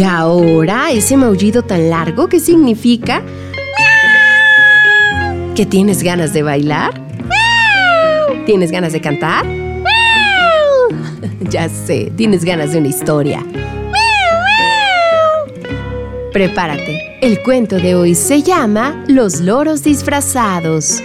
Y ahora ese maullido tan largo, ¿qué significa? ¿Que tienes ganas de bailar? ¿Tienes ganas de cantar? Ya sé, tienes ganas de una historia. Prepárate, el cuento de hoy se llama Los loros disfrazados.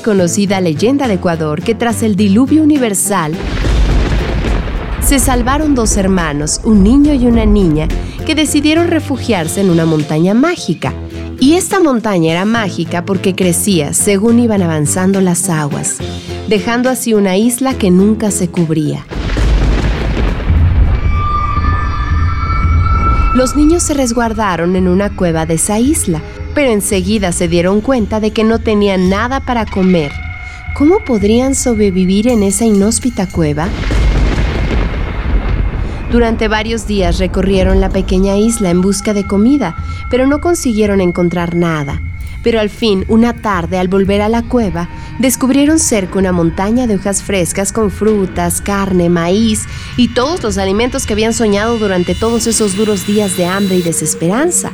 Conocida leyenda de Ecuador que tras el diluvio universal se salvaron dos hermanos, un niño y una niña, que decidieron refugiarse en una montaña mágica. Y esta montaña era mágica porque crecía según iban avanzando las aguas, dejando así una isla que nunca se cubría. Los niños se resguardaron en una cueva de esa isla, pero enseguida se dieron cuenta de que no tenían nada para comer. ¿Cómo podrían sobrevivir en esa inhóspita cueva? Durante varios días recorrieron la pequeña isla en busca de comida, pero no consiguieron encontrar nada. Pero al fin, una tarde, al volver a la cueva, descubrieron cerca una montaña de hojas frescas con frutas, carne, maíz y todos los alimentos que habían soñado durante todos esos duros días de hambre y desesperanza.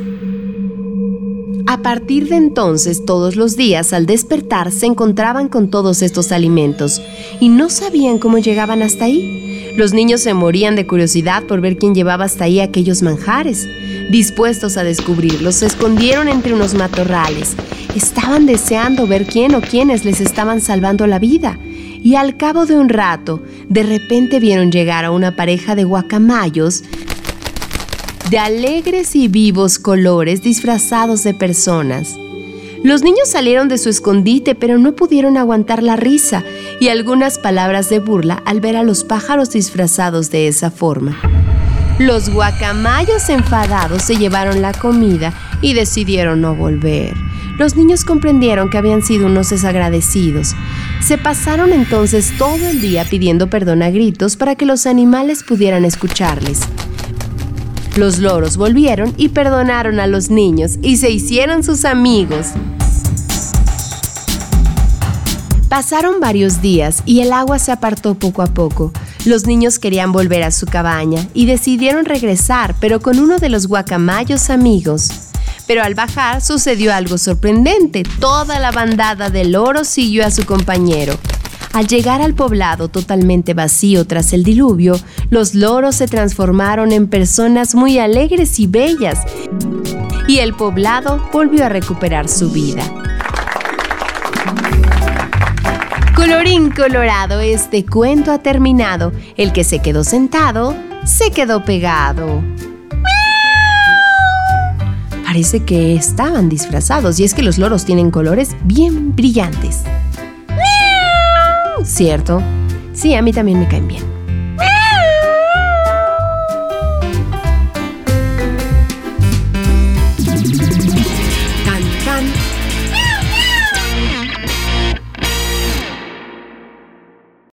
A partir de entonces, todos los días al despertar se encontraban con todos estos alimentos y no sabían cómo llegaban hasta ahí. Los niños se morían de curiosidad por ver quién llevaba hasta ahí aquellos manjares. Dispuestos a descubrirlos, se escondieron entre unos matorrales. Estaban deseando ver quién o quiénes les estaban salvando la vida. Y al cabo de un rato, de repente vieron llegar a una pareja de guacamayos de alegres y vivos colores disfrazados de personas. Los niños salieron de su escondite, pero no pudieron aguantar la risa y algunas palabras de burla al ver a los pájaros disfrazados de esa forma. Los guacamayos enfadados se llevaron la comida y decidieron no volver. Los niños comprendieron que habían sido unos desagradecidos. Se pasaron entonces todo el día pidiendo perdón a gritos para que los animales pudieran escucharles. Los loros volvieron y perdonaron a los niños y se hicieron sus amigos. Pasaron varios días y el agua se apartó poco a poco. Los niños querían volver a su cabaña y decidieron regresar, pero con uno de los guacamayos amigos. Pero al bajar sucedió algo sorprendente. Toda la bandada de loros siguió a su compañero. Al llegar al poblado totalmente vacío tras el diluvio, los loros se transformaron en personas muy alegres y bellas, y el poblado volvió a recuperar su vida. Colorín colorado, este cuento ha terminado. El que se quedó sentado, se quedó pegado. Parece que estaban disfrazados y es que los loros tienen colores bien brillantes. ¿Cierto? Sí, a mí también me caen bien.